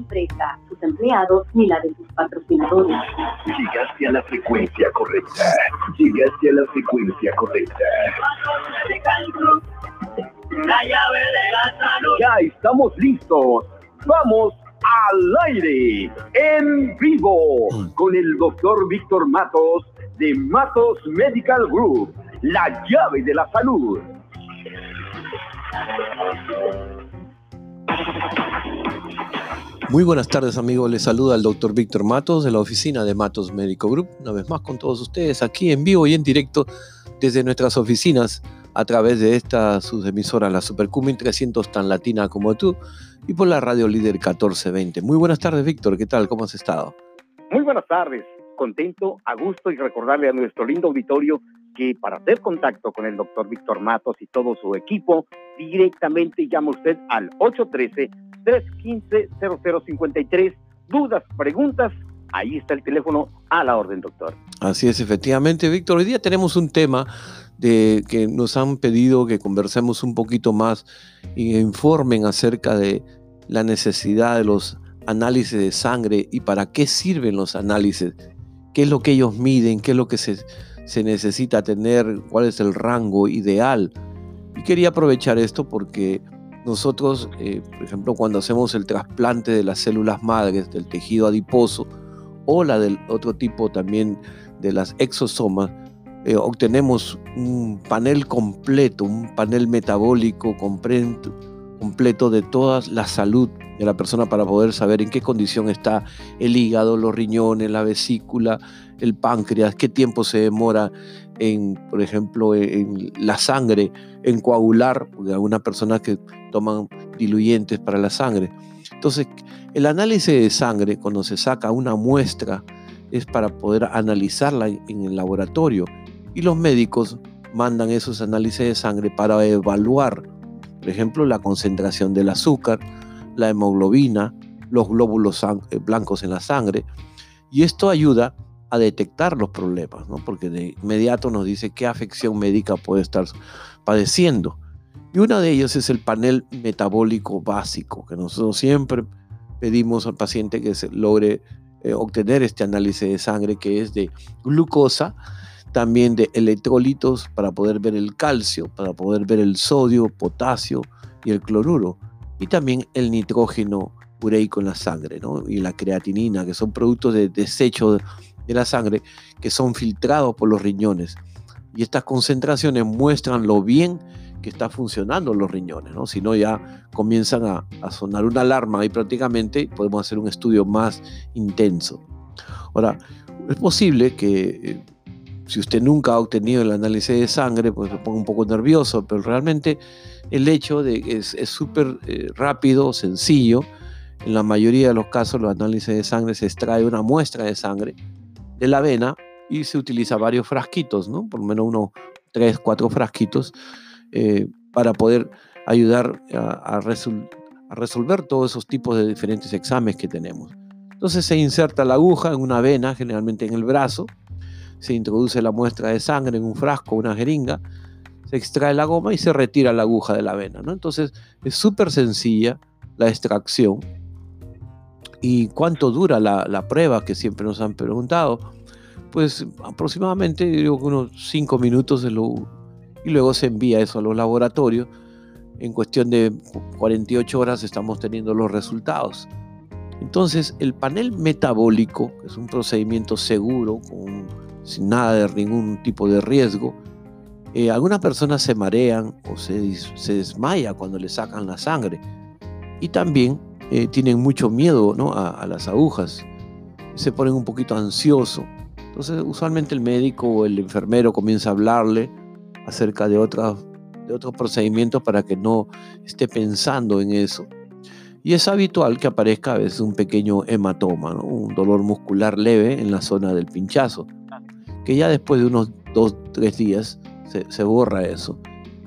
empresa, sus empleados ni la de sus patrocinadores. Llegaste a la frecuencia correcta. Llegaste a la frecuencia correcta. La llave de la salud. Ya estamos listos. Vamos al aire, en vivo, con el doctor Víctor Matos de Matos Medical Group. La llave de la salud. Muy buenas tardes amigos, les saluda el doctor Víctor Matos de la oficina de Matos Medical Group, una vez más con todos ustedes aquí en vivo y en directo desde nuestras oficinas a través de esta sus emisoras, la Supercumin 300 tan latina como tú y por la radio líder 1420. Muy buenas tardes Víctor, ¿qué tal? ¿Cómo has estado? Muy buenas tardes, contento, a gusto y recordarle a nuestro lindo auditorio para hacer contacto con el doctor Víctor Matos y todo su equipo, directamente llama usted al 813-315-0053. Dudas, preguntas, ahí está el teléfono a la orden, doctor. Así es, efectivamente, Víctor. Hoy día tenemos un tema de que nos han pedido que conversemos un poquito más y informen acerca de la necesidad de los análisis de sangre y para qué sirven los análisis, qué es lo que ellos miden, qué es lo que se, se necesita tener, cuál es el rango ideal. Y quería aprovechar esto porque nosotros, eh, por ejemplo, cuando hacemos el trasplante de las células madres del tejido adiposo o la del otro tipo también de las exosomas, eh, obtenemos un panel completo, un panel metabólico completo, completo de toda la salud de la persona para poder saber en qué condición está el hígado, los riñones, la vesícula, el páncreas, qué tiempo se demora en, por ejemplo, en la sangre, en coagular, porque algunas personas que toman diluyentes para la sangre. Entonces, el análisis de sangre, cuando se saca una muestra, es para poder analizarla en el laboratorio. Y los médicos mandan esos análisis de sangre para evaluar, por ejemplo, la concentración del azúcar, la hemoglobina, los glóbulos eh, blancos en la sangre. Y esto ayuda a detectar los problemas, ¿no? porque de inmediato nos dice qué afección médica puede estar padeciendo. Y una de ellas es el panel metabólico básico, que nosotros siempre pedimos al paciente que logre eh, obtener este análisis de sangre, que es de glucosa, también de electrolitos para poder ver el calcio, para poder ver el sodio, potasio y el cloruro, y también el nitrógeno ureico en la sangre, ¿no? y la creatinina, que son productos de desecho de la sangre que son filtrados por los riñones. Y estas concentraciones muestran lo bien que está funcionando los riñones, ¿no? Si no, ya comienzan a, sonar una alarma y prácticamente podemos hacer un estudio más intenso. Ahora, es posible que eh, si usted nunca ha obtenido el análisis de sangre, pues se ponga un poco nervioso, pero realmente el hecho de que es súper eh, rápido, sencillo. En la mayoría de los casos, los análisis de sangre se extrae una muestra de sangre de la avena y se utiliza varios frasquitos, ¿no? Por lo menos unos tres, cuatro frasquitos eh, para poder ayudar a, a, resolver todos esos tipos de diferentes exámenes que tenemos. Entonces se inserta la aguja en una vena, generalmente en el brazo, se introduce la muestra de sangre en un frasco, una jeringa, se extrae la goma y se retira la aguja de la vena. ¿no? Entonces es súper sencilla la extracción ¿Y cuánto dura la, prueba que siempre nos han preguntado? Pues aproximadamente digo, unos 5 minutos y luego se envía eso a los laboratorios. En cuestión de 48 horas estamos teniendo los resultados. Entonces, el panel metabólico, que es un procedimiento seguro, sin nada de ningún tipo de riesgo, eh, algunas personas se marean o se, se desmaya cuando le sacan la sangre. Y también eh, tienen mucho miedo ¿no? a, las agujas, se ponen un poquito ansiosos. Entonces, usualmente el médico o el enfermero comienza a hablarle acerca de, de otros procedimientos para que no esté pensando en eso. Y es habitual que aparezca a veces un pequeño hematoma, un dolor muscular leve en la zona del pinchazo, que ya después de unos dos, tres días se, borra eso.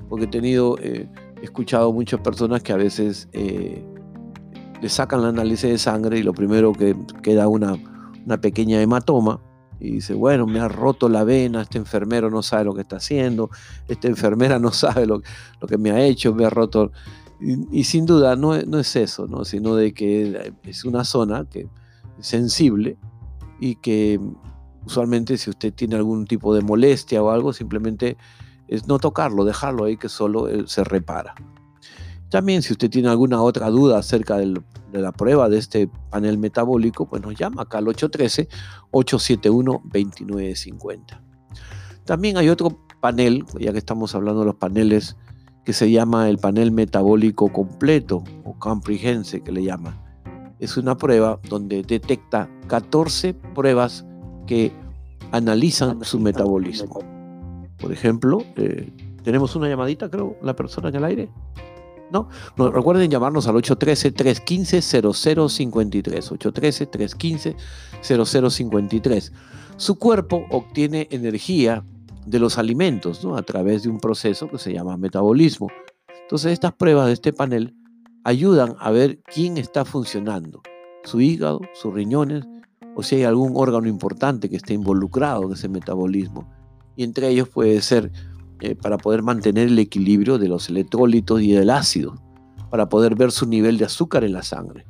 Porque he tenido, eh, he escuchado muchas personas que a veces eh, le sacan el análisis de sangre y lo primero que queda una, una pequeña hematoma y dice, bueno, me ha roto la vena, este enfermero no sabe lo que está haciendo, esta enfermera no sabe lo, lo que me ha hecho, me ha roto Y, sin duda no, no, es eso, ¿no? sino de que es una zona que sensible y que usualmente si usted tiene algún tipo de molestia o algo, simplemente es no tocarlo, dejarlo ahí que solo eh, se repara. También si usted tiene alguna otra duda acerca de la prueba de este panel metabólico, pues nos llama acá al 813-871-2950. También hay otro panel, ya que estamos hablando de los paneles, que se llama el panel metabólico completo o comprehense que le llama. Es una prueba donde detecta 14 pruebas que analizan su metabolismo. Por ejemplo, eh, tenemos una llamadita, creo, la persona en el aire. ¿No? no recuerden llamarnos al 813-315-0053. 813-315-0053. Su cuerpo obtiene energía de los alimentos ¿no? a través de un proceso que se llama metabolismo. Entonces estas pruebas de este panel ayudan a ver quién está funcionando, su hígado, sus riñones, o si hay algún órgano importante que esté involucrado en ese metabolismo. Y entre ellos puede ser eh, para poder mantener el equilibrio de los electrolitos y del ácido, para poder ver su nivel de azúcar en la sangre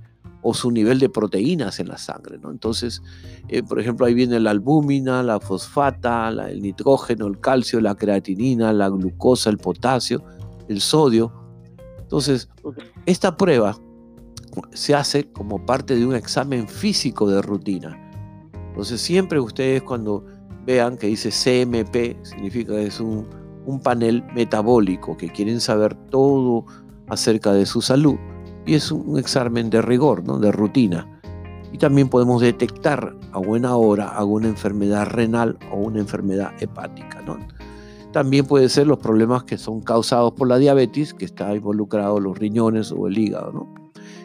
o su nivel de proteínas en la sangre. ¿no? Entonces, eh, por ejemplo, ahí viene la albúmina, la fosfata, el nitrógeno, el calcio, la creatinina, la glucosa, el potasio, el sodio. Entonces, esta prueba se hace como parte de un examen físico de rutina. Entonces, siempre ustedes cuando vean que dice CMP, significa que es un, panel metabólico, que quieren saber todo acerca de su salud y es un examen de rigor, ¿no? de rutina. Y también podemos detectar a buena hora alguna enfermedad renal o una enfermedad hepática. También puede ser los problemas que son causados por la diabetes, que está involucrado los riñones o el hígado. ¿no?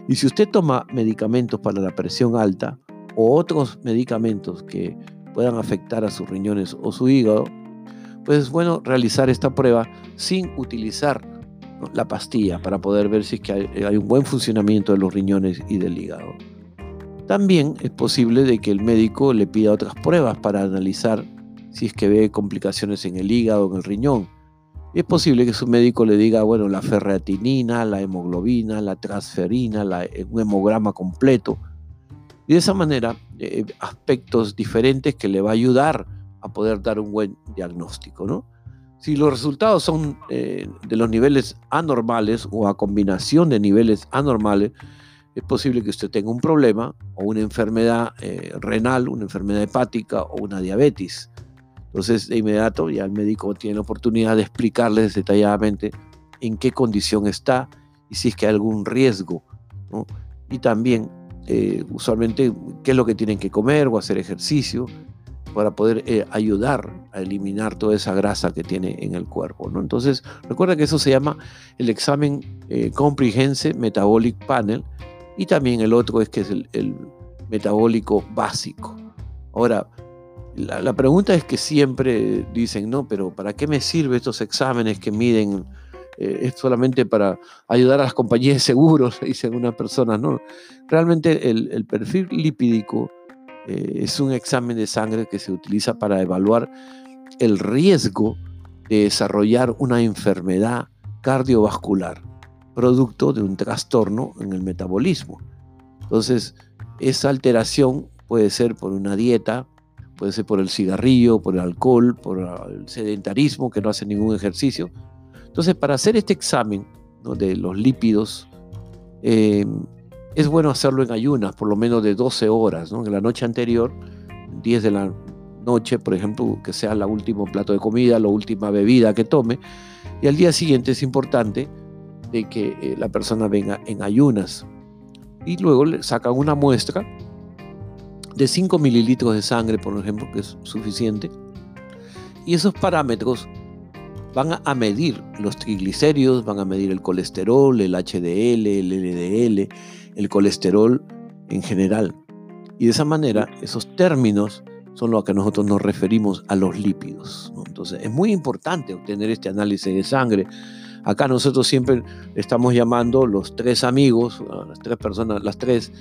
Y si usted toma medicamentos para la presión alta o otros medicamentos que puedan afectar a sus riñones o su hígado, pues es bueno realizar esta prueba sin utilizar la pastilla para poder ver si es que hay, un buen funcionamiento de los riñones y del hígado. También es posible de que el médico le pida otras pruebas para analizar si es que ve complicaciones en el hígado o en el riñón. Es posible que su médico le diga, bueno, la ferreatinina, la hemoglobina, la transferina, la, un hemograma completo. Y de esa manera, eh, aspectos diferentes que le va a ayudar a poder dar un buen diagnóstico, ¿no? Si los resultados son eh, de los niveles anormales o a combinación de niveles anormales, es posible que usted tenga un problema o una enfermedad eh, renal, una enfermedad hepática o una diabetes. Entonces, de inmediato ya el médico tiene la oportunidad de explicarles detalladamente en qué condición está y si es que hay algún riesgo. Y también, eh, usualmente, qué es lo que tienen que comer o hacer ejercicio para poder eh, ayudar a eliminar toda esa grasa que tiene en el cuerpo. ¿no? Entonces, recuerda que eso se llama el examen eh, Comprehensive Metabolic Panel y también el otro es que es el, metabólico básico. Ahora, la, pregunta es que siempre dicen, no, pero ¿para qué me sirven estos exámenes que miden? Eh, es solamente para ayudar a las compañías de seguros, dicen unas personas, ¿no? Realmente el, el perfil lipídico eh, es un examen de sangre que se utiliza para evaluar el riesgo de desarrollar una enfermedad cardiovascular, producto de un trastorno en el metabolismo. Entonces, esa alteración puede ser por una dieta, puede ser por el cigarrillo, por el alcohol, por el sedentarismo, que no hace ningún ejercicio. Entonces, para hacer este examen de los lípidos, eh, es bueno hacerlo en ayunas, por lo menos de 12 horas, ¿no? En la noche anterior, 10 de la noche, por ejemplo, que sea el último plato de comida, la última bebida que tome, y al día siguiente es importante de que eh, la persona venga en ayunas. Y luego le sacan una muestra de 5 mililitros de sangre, por ejemplo, que es suficiente. Y esos parámetros van a medir los triglicéridos, van a medir el colesterol, el HDL, el LDL, el colesterol en general. Y de esa manera, esos términos son los que nosotros nos referimos a los lípidos. Entonces, es muy importante obtener este análisis de sangre. Acá nosotros siempre estamos llamando los tres amigos, las tres personas, las tres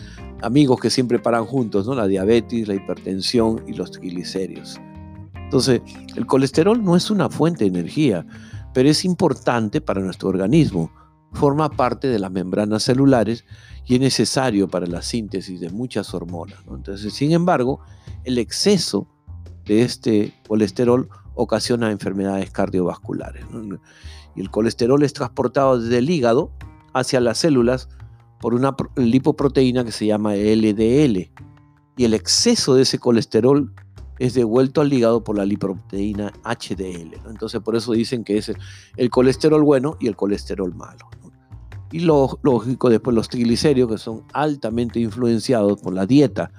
amigos que siempre paran juntos, ¿no? La diabetes, la hipertensión y los triglicéridos. Entonces, el colesterol no es una fuente de energía, pero es importante para nuestro organismo forma parte de las membranas celulares y es necesario para la síntesis de muchas hormonas. Entonces, sin embargo, el exceso de este colesterol ocasiona enfermedades cardiovasculares. Y el colesterol es transportado desde el hígado hacia las células por una lipoproteína que se llama LDL. Y el exceso de ese colesterol es devuelto al hígado por la lipoproteína HDL. Entonces por eso dicen que es el, colesterol bueno y el colesterol malo. Y lo lógico después los triglicéridos que son altamente influenciados por la dieta.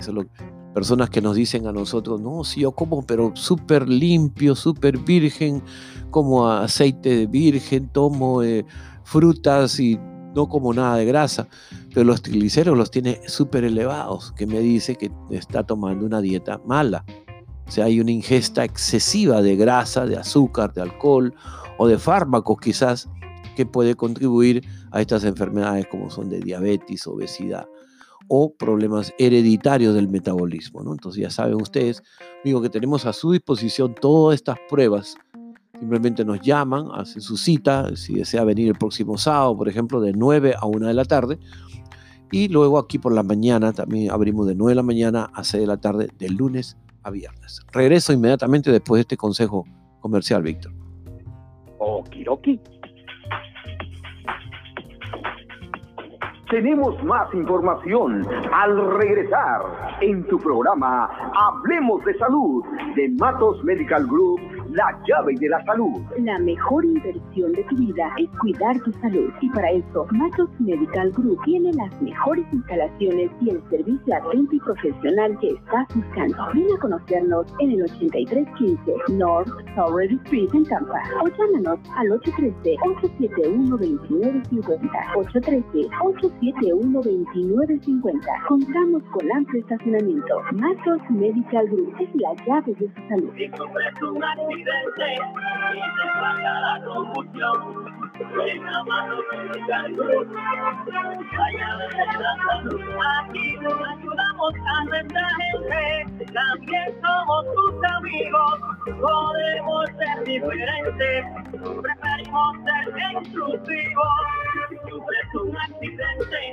Eso lo, personas que nos dicen a nosotros, no, si yo como pero súper limpio, súper virgen, como aceite de virgen, tomo eh, frutas y no como nada de grasa, pero los triglicéridos los tiene súper elevados, que me dice que está tomando una dieta mala. O sea, hay una ingesta excesiva de grasa, de azúcar, de alcohol o de fármacos quizás que puede contribuir a estas enfermedades como son de diabetes, obesidad o problemas hereditarios del metabolismo. ¿no? Entonces ya saben ustedes, digo que tenemos a su disposición todas estas pruebas Simplemente nos llaman, hacen su cita, si desea venir el próximo sábado, por ejemplo, de 9 a 1 de la tarde. Y luego aquí por la mañana también abrimos de 9 de la mañana a 6 de la tarde, de lunes a viernes. Regreso inmediatamente después de este consejo comercial, Víctor. Okiroki. Tenemos más información al regresar en tu programa Hablemos de Salud de Matos Medical Group la llave de la salud. La mejor inversión de tu vida es cuidar tu salud. Y para eso, Matos Medical Group tiene las mejores instalaciones y el servicio atento y profesional que estás buscando. Ven a conocernos en el 8315 North Sowery Street en Tampa o llámanos al 813-871-2950. 813-871-2950. Contamos con amplio estacionamiento. Matos Medical Group es la llave de su salud y se paga la confusión. Venga mano vaya de la salud. Aquí nos ayudamos a nuestra gente, también somos tus amigos. Podemos ser diferentes, preferimos ser exclusivos. Sufres un accidente,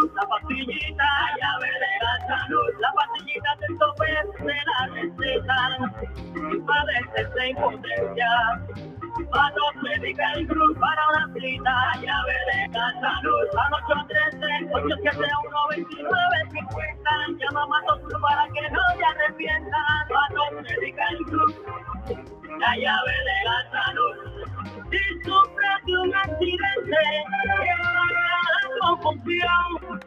pastillita, la llave de la salud, la pastillita del tope de la receta padeces de impotencia. Manos Medical Cruz para una cita, llave de la salud. Al 813-871-2950. Llama a Matos Cruz para que no te arrepientas. Manos Medical Cruz, la llave de la salud. Si sufres de un accidente, que llave de la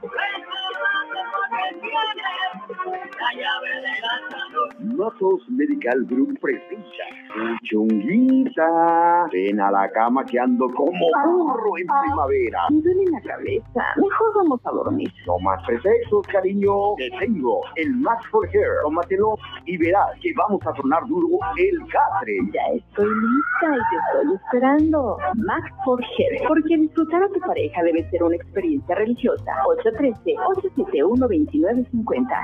salud. Notos Medical Group presenta Chunguita. Ven a la cama que ando como burro en primavera. Me duele la cabeza. Mejor vamos a dormir. No más pretextos, cariño. Te tengo el Max for Hair. Tómatelo y verás que vamos a tornar duro el catre. Ya estoy lista y te estoy esperando. Max for Hair. Porque disfrutar a tu pareja debe ser una experiencia religiosa. 813-871-2950.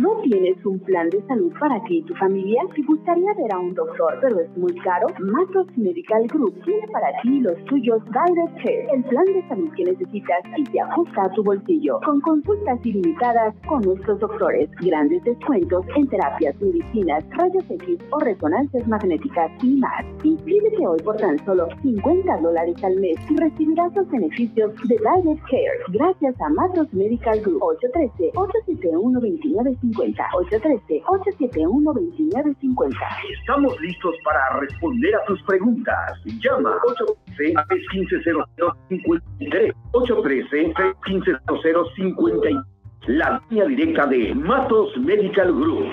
¿No tienes un plan de salud para ti y tu familia? ¿Te gustaría ver a un doctor? pero es muy caro. Matos Medical Group tiene para ti los tuyos Direct Care, el plan de salud que necesitas y se ajusta a tu bolsillo. Con consultas ilimitadas con nuestros doctores, grandes descuentos en terapias, medicinas, rayos X o resonancias magnéticas y más. Inscríbete hoy por tan solo 50 dólares al mes y recibirás los beneficios de Direct Care gracias a Matos Medical Group 813-871-2950. 813-871-2950. Estamos listos para responder a tus preguntas. Llama 813-315-0053. 813-315-0053. La línea directa de Matos Medical Group.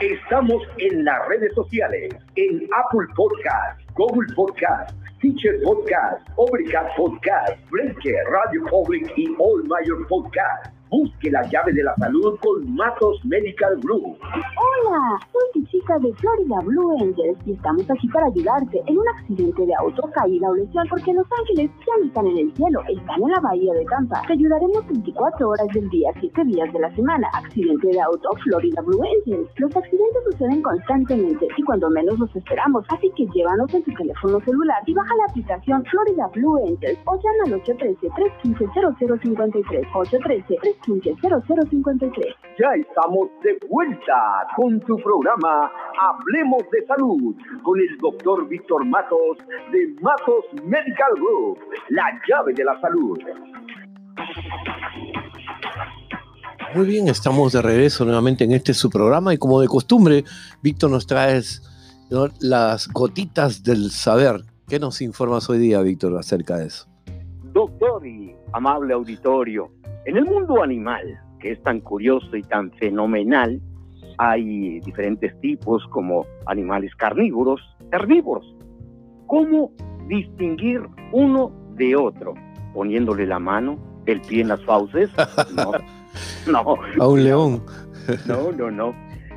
Estamos en las redes sociales, en Apple Podcast, Google Podcast, Teacher Podcast, Overcast Podcast, Breaker, Radio Public y All Mayor Podcast. Busque la llave de la salud con Matos Medical Group. Hola, soy tu de Florida Blue Angels y estamos aquí para ayudarte en un accidente de auto, caída o lesión porque Los Ángeles ya no están en el cielo, están en la bahía de Tampa. Te ayudaremos 24 horas del día, 7 días de la semana. Accidente de auto, Florida Blue Angels. Los accidentes suceden constantemente y cuando menos los esperamos, así que llévanos en tu teléfono celular y baja la aplicación Florida Blue Angels o llama al 813-315-0053. 813-315-0053. Ya estamos de vuelta con tu programa Hablemos de Salud con el doctor Víctor Matos de Matos Medical Group, la llave de la salud. Muy bien, estamos de regreso nuevamente en este su programa y como de costumbre, Víctor nos trae ¿no? las gotitas del saber. ¿Qué nos informas hoy día, Víctor, acerca de eso? Doctor y amable auditorio, en el mundo animal, que es tan curioso y tan fenomenal, hay diferentes tipos como animales carnívoros, herbívoros. ¿Cómo distinguir uno de otro? Poniéndole la mano, el pie en las fauces. No, no. A un león. No, no, no.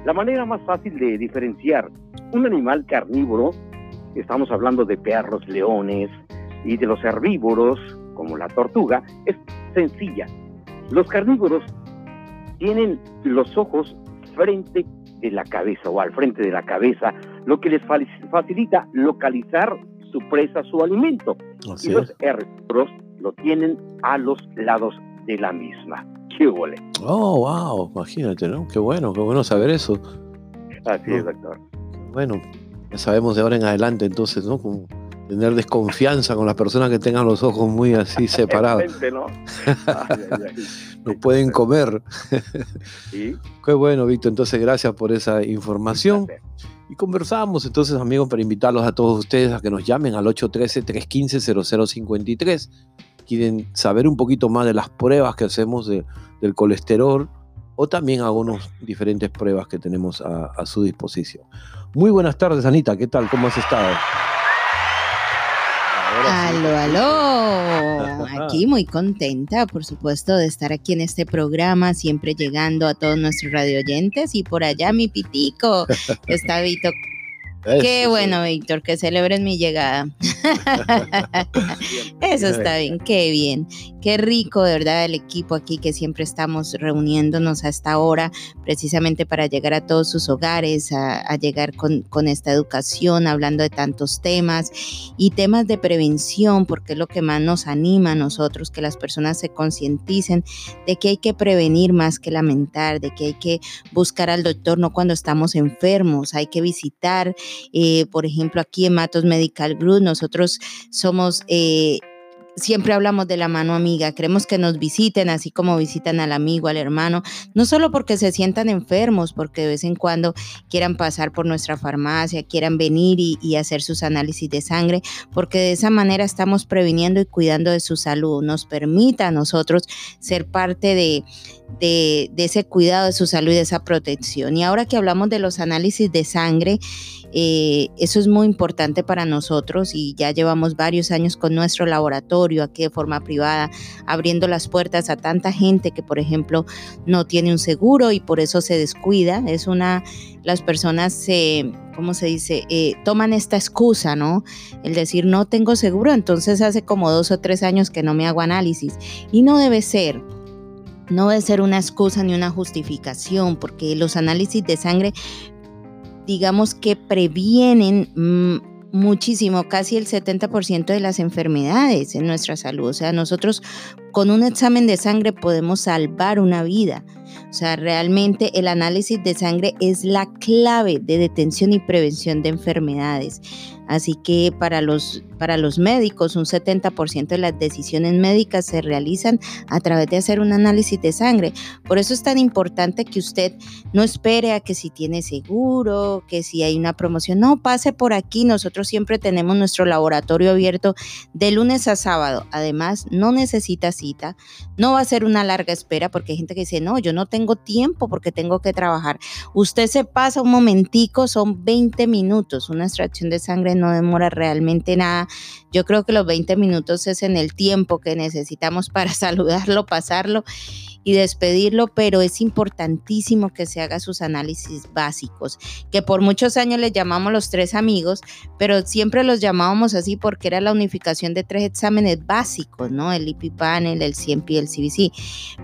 La manera más fácil de diferenciar un animal carnívoro, estamos hablando de perros, leones y de los herbívoros, como la tortuga, es sencilla. Los carnívoros tienen los ojos frente de la cabeza o al frente de la cabeza, lo que les facilita localizar su presa, su alimento. Así y los herbívoros lo tienen a los lados de la misma. ¡Qué huele! Oh, wow, imagínate, ¿no? Qué bueno, qué bueno saber eso. Así es, doctor. Bueno, ya sabemos de ahora en adelante entonces, ¿no? Como tener desconfianza con las personas que tengan los ojos muy así separados. ¿no? Ay, ay, ay. Nos pueden comer. Sí, Qué bueno, Víctor. Entonces, gracias por esa información. Y conversamos entonces, amigos, para invitarlos a todos ustedes a que nos llamen al 813-315-0053. Quieren saber un poquito más de las pruebas que hacemos de- del colesterol o también algunas diferentes pruebas que tenemos a, a su disposición. Muy buenas tardes, Anita. ¿Qué tal? ¿Cómo has estado? Aló, aló. Aquí muy contenta, por supuesto, de estar aquí en este programa, siempre llegando a todos nuestros radioyentes y por allá mi pitico. Está Vito. Qué bueno, Víctor, que celebres mi llegada. Eso está bien, qué bien. Qué rico, de verdad, el equipo aquí que siempre estamos reuniéndonos a esta hora, precisamente para llegar a todos sus hogares, a, a llegar con, con esta educación, hablando de tantos temas y temas de prevención, porque es lo que más nos anima a nosotros, que las personas se concienticen de que hay que prevenir más que lamentar, de que hay que buscar al doctor no cuando estamos enfermos, hay que visitar, eh, por ejemplo, aquí en Matos Medical Group, nosotros somos... eh, Siempre hablamos de la mano amiga, queremos que nos visiten así como visitan al amigo, al hermano, no solo porque se sientan enfermos, porque de vez en cuando quieran pasar por nuestra farmacia, quieran venir y, y hacer sus análisis de sangre, porque de esa manera estamos previniendo y cuidando de su salud. Nos permita a nosotros ser parte de, de, ese cuidado de su salud y de esa protección. Y ahora que hablamos de los análisis de sangre, eh, eso es muy importante para nosotros y ya llevamos varios años con nuestro laboratorio aquí de forma privada, abriendo las puertas a tanta gente que, por ejemplo, no tiene un seguro y por eso se descuida. Es una, las personas se, ¿cómo se dice? Eh, toman esta excusa, ¿no? El decir, no tengo seguro, entonces hace como dos o tres años que no me hago análisis. Y no debe ser. No debe ser una excusa ni una justificación, porque los análisis de sangre digamos que previenen mm, muchísimo, casi el 70% de las enfermedades en nuestra salud. O sea, nosotros con un examen de sangre podemos salvar una vida. O sea, realmente el análisis de sangre es la clave de detención y prevención de enfermedades. Así que para los, para los médicos, un 70% de las decisiones médicas se realizan a través de hacer un análisis de sangre. Por eso es tan importante que usted no espere a que si tiene seguro, que si hay una promoción, no pase por aquí. Nosotros siempre tenemos nuestro laboratorio abierto de lunes a sábado. Además, no necesita cita, no va a ser una larga espera porque hay gente que dice, no, yo no tengo tiempo porque tengo que trabajar. Usted se pasa un momentico, son 20 minutos, una extracción de sangre no demora realmente nada. Yo creo que los 20 minutos es en el tiempo que necesitamos para saludarlo, pasarlo y despedirlo, pero es importantísimo que se haga sus análisis básicos, que por muchos años le llamamos los tres amigos, pero siempre los llamábamos así porque era la unificación de tres exámenes básicos, ¿no? El IP panel, el CMP y el CBC,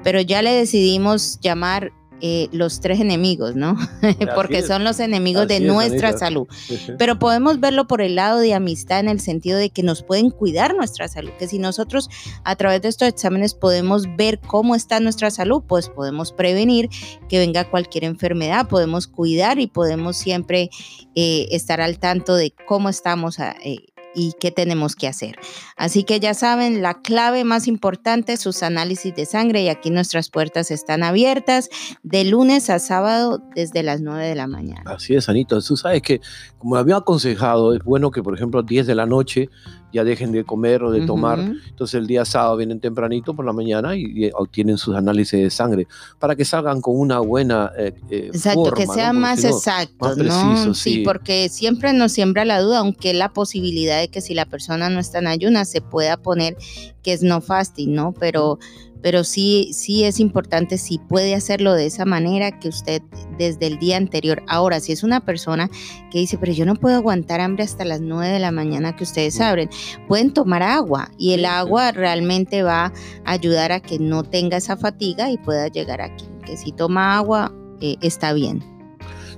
pero ya le decidimos llamar eh, los tres enemigos, ¿no? Porque son los enemigos de nuestra salud. Pero podemos verlo por el lado de amistad en el sentido de que nos pueden cuidar nuestra salud, que si nosotros a través de estos exámenes podemos ver cómo está nuestra salud, pues podemos prevenir que venga cualquier enfermedad, podemos cuidar y podemos siempre eh, estar al tanto de cómo estamos. Eh, y qué tenemos que hacer. Así que ya saben, la clave más importante sus análisis de sangre y aquí nuestras puertas están abiertas de lunes a sábado desde las 9 de la mañana. Así es, Anito. Tú sabes que, como había aconsejado, es bueno que, por ejemplo, 10 de la noche ya dejen de comer o de tomar. Entonces el día sábado vienen tempranito por la mañana y, obtienen sus análisis de sangre para que salgan con una buena eh, eh, Exacto, que sea más exacto, ¿no? sí. porque siempre nos siembra la duda, aunque la posibilidad de que si la persona no está en ayunas se pueda poner que es no fasting, ¿no? Pero pero sí, sí es importante si puede hacerlo de esa manera que usted desde el día anterior. Ahora, si es una persona que dice, pero yo no puedo aguantar hambre hasta las 9 de la mañana que ustedes abren, pueden tomar agua y el agua realmente va a ayudar a que no tenga esa fatiga y pueda llegar aquí. Que si toma agua, eh, está bien.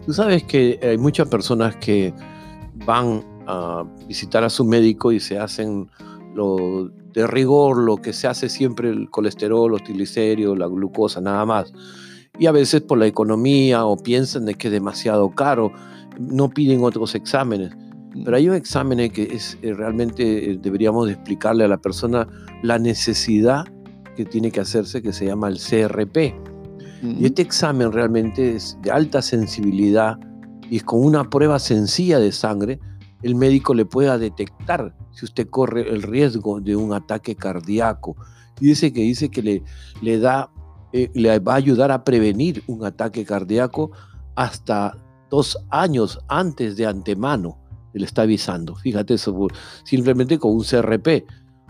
Tú sabes que hay muchas personas que van a visitar a su médico y se hacen lo de rigor, lo que se hace siempre el colesterol, los triglicéridos, la glucosa, nada más. Y a veces por la economía o piensan de que es demasiado caro, no piden otros exámenes. Pero hay un examen que es eh, realmente eh, deberíamos explicarle a la persona la necesidad que tiene que hacerse, que se llama el CRP. Y este examen realmente es de alta sensibilidad y es con una prueba sencilla de sangre, el médico le pueda detectar si usted corre el riesgo de un ataque cardíaco. Dice que dice que le, le da, eh, le va a ayudar a prevenir un ataque cardíaco hasta dos años antes de antemano. Le está avisando. Fíjate eso, simplemente con un CRP.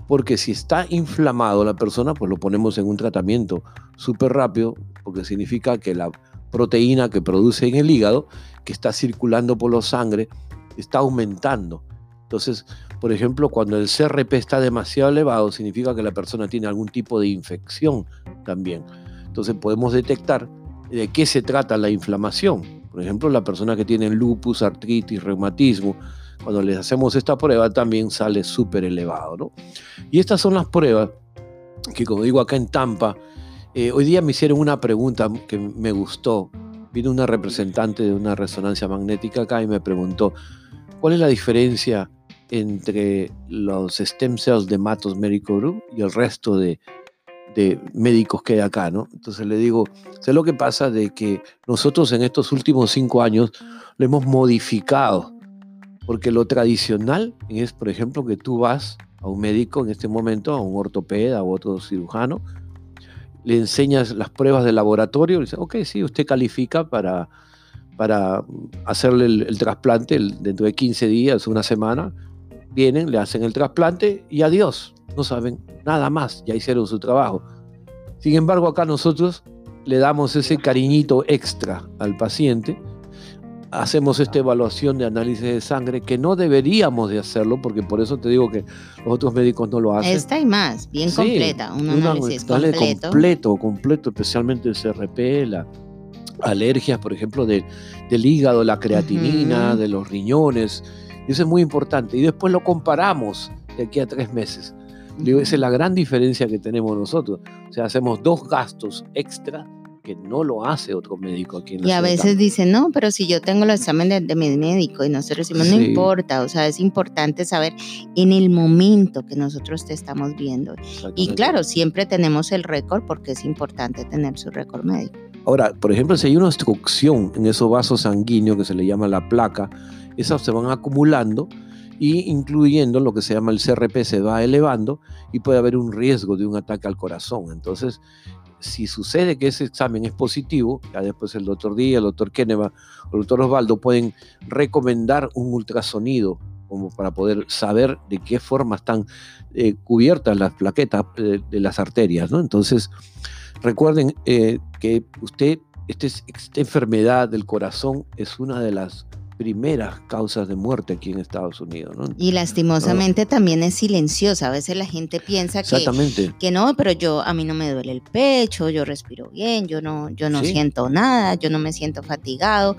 Porque si está inflamado la persona, pues lo ponemos en un tratamiento súper rápido, porque significa que la proteína que produce en el hígado, que está circulando por la sangre, está aumentando. Entonces, por ejemplo, cuando el CRP está demasiado elevado, significa que la persona tiene algún tipo de infección también. Entonces podemos detectar de qué se trata la inflamación. Por ejemplo, la persona que tiene lupus, artritis, reumatismo, cuando les hacemos esta prueba también sale súper elevado. ¿no? Y estas son las pruebas que, como digo acá en Tampa, eh, hoy día me hicieron una pregunta que me gustó. Vino una representante de una resonancia magnética acá y me preguntó, ¿cuál es la diferencia entre los stem cells de Matos Medical Group y el resto de, médicos que hay acá, ¿no? Entonces le digo, sé lo que pasa de que nosotros en estos últimos cinco años lo hemos modificado, porque lo tradicional es, por ejemplo, que tú vas a un médico en este momento, a un ortopeda o otro cirujano, le enseñas las pruebas de laboratorio, le dice, ok, sí, usted califica para, para hacerle el, el trasplante dentro de 15 días, una semana, vienen, le hacen el trasplante y adiós, no saben nada más, ya hicieron su trabajo. Sin embargo, acá nosotros le damos ese cariñito extra al paciente, hacemos esta evaluación de análisis de sangre que no deberíamos de hacerlo, porque por eso te digo que los otros médicos no lo hacen. Esta y más, bien completa, un análisis completo. completo. completo, especialmente el CRP, la, alergias, por ejemplo, de- del hígado, la creatinina, de los riñones. Y eso es muy importante. Y después lo comparamos de aquí a tres meses. Digo, esa es la gran diferencia que tenemos nosotros. O sea, hacemos dos gastos extra que no lo hace otro médico aquí en la Y a ciudad veces dicen, no, pero si yo tengo los exámenes de, de mi médico y nosotros decimos, no Sí. importa, o sea, es importante saber en el momento que nosotros te estamos viendo. Y claro, siempre tenemos el récord porque es importante tener su récord médico. Ahora, por ejemplo, si hay una obstrucción en esos vasos sanguíneos que se le llama la placa, esas se van acumulando y incluyendo lo que se llama el CRP se va elevando y puede haber un riesgo de un ataque al corazón. Entonces, si sucede que ese examen es positivo, ya después el doctor Díaz, el doctor Keneva o el doctor Osvaldo pueden recomendar un ultrasonido como para poder saber de qué forma están eh, cubiertas las plaquetas eh, de las arterias. Entonces, recuerden eh, que usted, este es- esta enfermedad del corazón es una de las primeras causas de muerte aquí en Estados Unidos, ¿no? Y lastimosamente también es silenciosa. A veces la gente piensa que, que no, pero yo a mí no me duele el pecho, yo respiro bien, yo no, yo no Sí. siento nada, yo no me siento fatigado,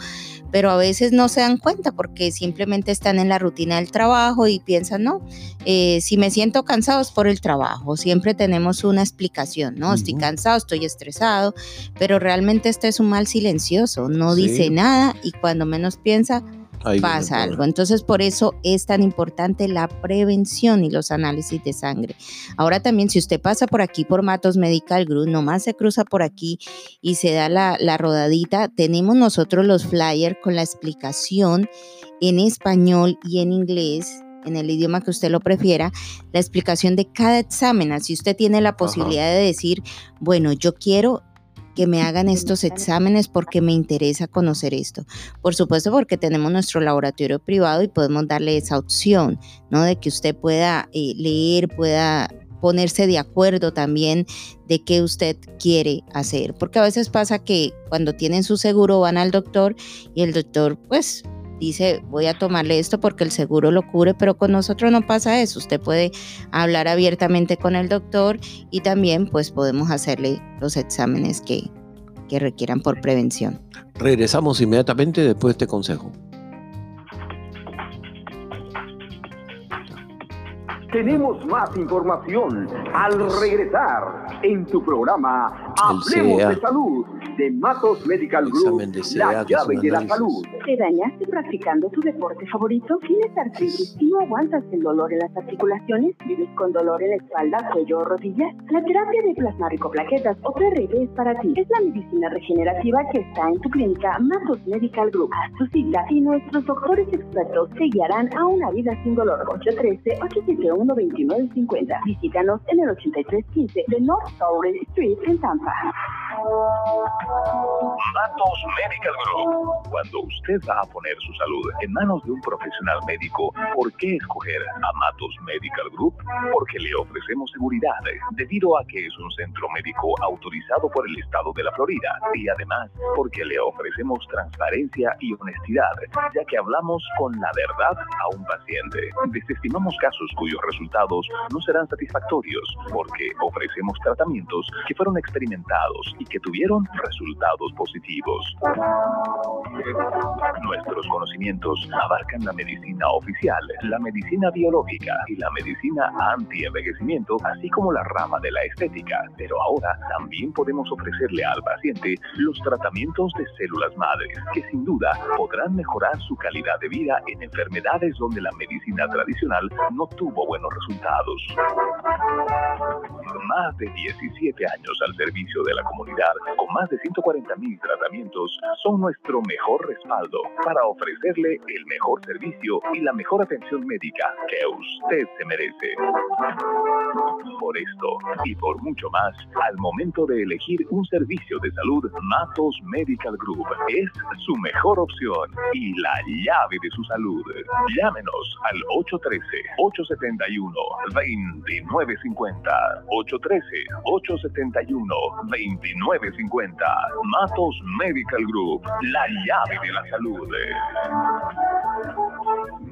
pero a veces no se dan cuenta porque simplemente están en la rutina del trabajo y piensan, no, eh, si me siento cansado es por el trabajo, siempre tenemos una explicación, ¿no? Estoy cansado, estoy estresado, pero realmente este es un mal silencioso, no Sí. dice nada y cuando menos piensa Ahí pasa algo. Entonces, por eso es tan importante la prevención y los análisis de sangre. Ahora también, si usted pasa por aquí por Matos Medical Group, nomás se cruza por aquí y se da la, la rodadita, tenemos nosotros los flyers con la explicación en español y en inglés en el idioma que usted lo prefiera, la explicación de cada examen. Así usted tiene la posibilidad de decir, bueno, yo quiero que me hagan estos exámenes porque me interesa conocer esto. Por supuesto, porque tenemos nuestro laboratorio privado y podemos darle esa opción, ¿no? De que usted pueda eh, leer, pueda ponerse de acuerdo también de qué usted quiere hacer. Porque a veces pasa que cuando tienen su seguro van al doctor y el doctor pues dice voy a tomarle esto porque el seguro lo cubre, pero con nosotros no pasa eso. Usted puede hablar abiertamente con el doctor y también pues podemos hacerle los exámenes que, que requieran por prevención. Regresamos inmediatamente después de este consejo. Tenemos más información al regresar en tu programa Hablemos de Salud de Matos Medical Group, Examen de CEA, la llave de la salud. ¿Te dañaste practicando tu deporte favorito? ¿Tienes artritis y no aguantas el dolor en las articulaciones? ¿Vives con dolor en la espalda, cuello o rodillas? La terapia de plasma ricoplaquetas o PRP es para ti. Es la medicina regenerativa que está en tu clínica Matos Medical Group. Haz tu cita y nuestros doctores expertos te guiarán a una vida sin dolor. 813-871-2950. Visítanos en el 8315 de North Torrey Street en Tampa. Matos Medical Group. Cuando usted va a poner su salud en manos de un profesional médico, ¿por qué escoger a Matos Medical Group? Porque le ofrecemos seguridad, debido a que es un centro médico autorizado por el estado de la Florida. Y además, porque le ofrecemos transparencia y honestidad, ya que hablamos con la verdad a un paciente. Desestimamos casos cuyos resultados no serán satisfactorios, porque ofrecemos tratamientos que fueron experimentados y que tuvieron resultados positivos. Nuestros conocimientos abarcan la medicina oficial, la medicina biológica y la medicina anti-envejecimiento, así como la rama de la estética. Pero ahora también podemos ofrecerle al paciente los tratamientos de células madres, que sin duda podrán mejorar su calidad de vida en enfermedades donde la medicina tradicional no tuvo buenos resultados. Más de 17 años al servicio de la comunidad, con más de 140 mil tratamientos, son nuestro mejor respaldo para ofrecerle el mejor servicio y la mejor atención médica que usted se merece. Por esto y por mucho más, al momento de elegir un servicio de salud, Matos Medical Group es su mejor opción y la llave de su salud. Llámenos al 813-871-2950. 813-871-2950. Matos Medical Group, la llave de la salud.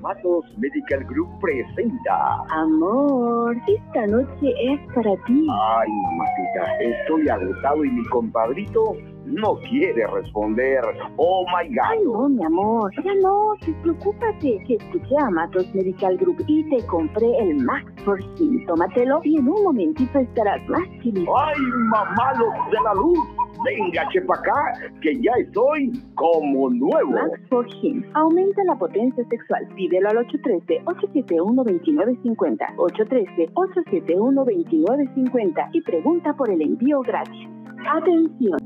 Matos Medical Group presenta. Amor, esta noche es para ti. Ay, mamacita, estoy agotado y mi compadrito no quiere responder. Oh my God. Ay, no, mi amor. Ya no, despreocúpate. Que escuché a Matos Medical Group y te compré el Max for Him. Tómatelo y en un momentito estarás más chido. Ay, mamá, los de la luz. Venga, chepa acá, que ya estoy como nuevo. Max for Him. Aumenta la potencia sexual. Pídelo al 813-871-2950. 813-871-2950 y pregunta por el envío gratis. Atención.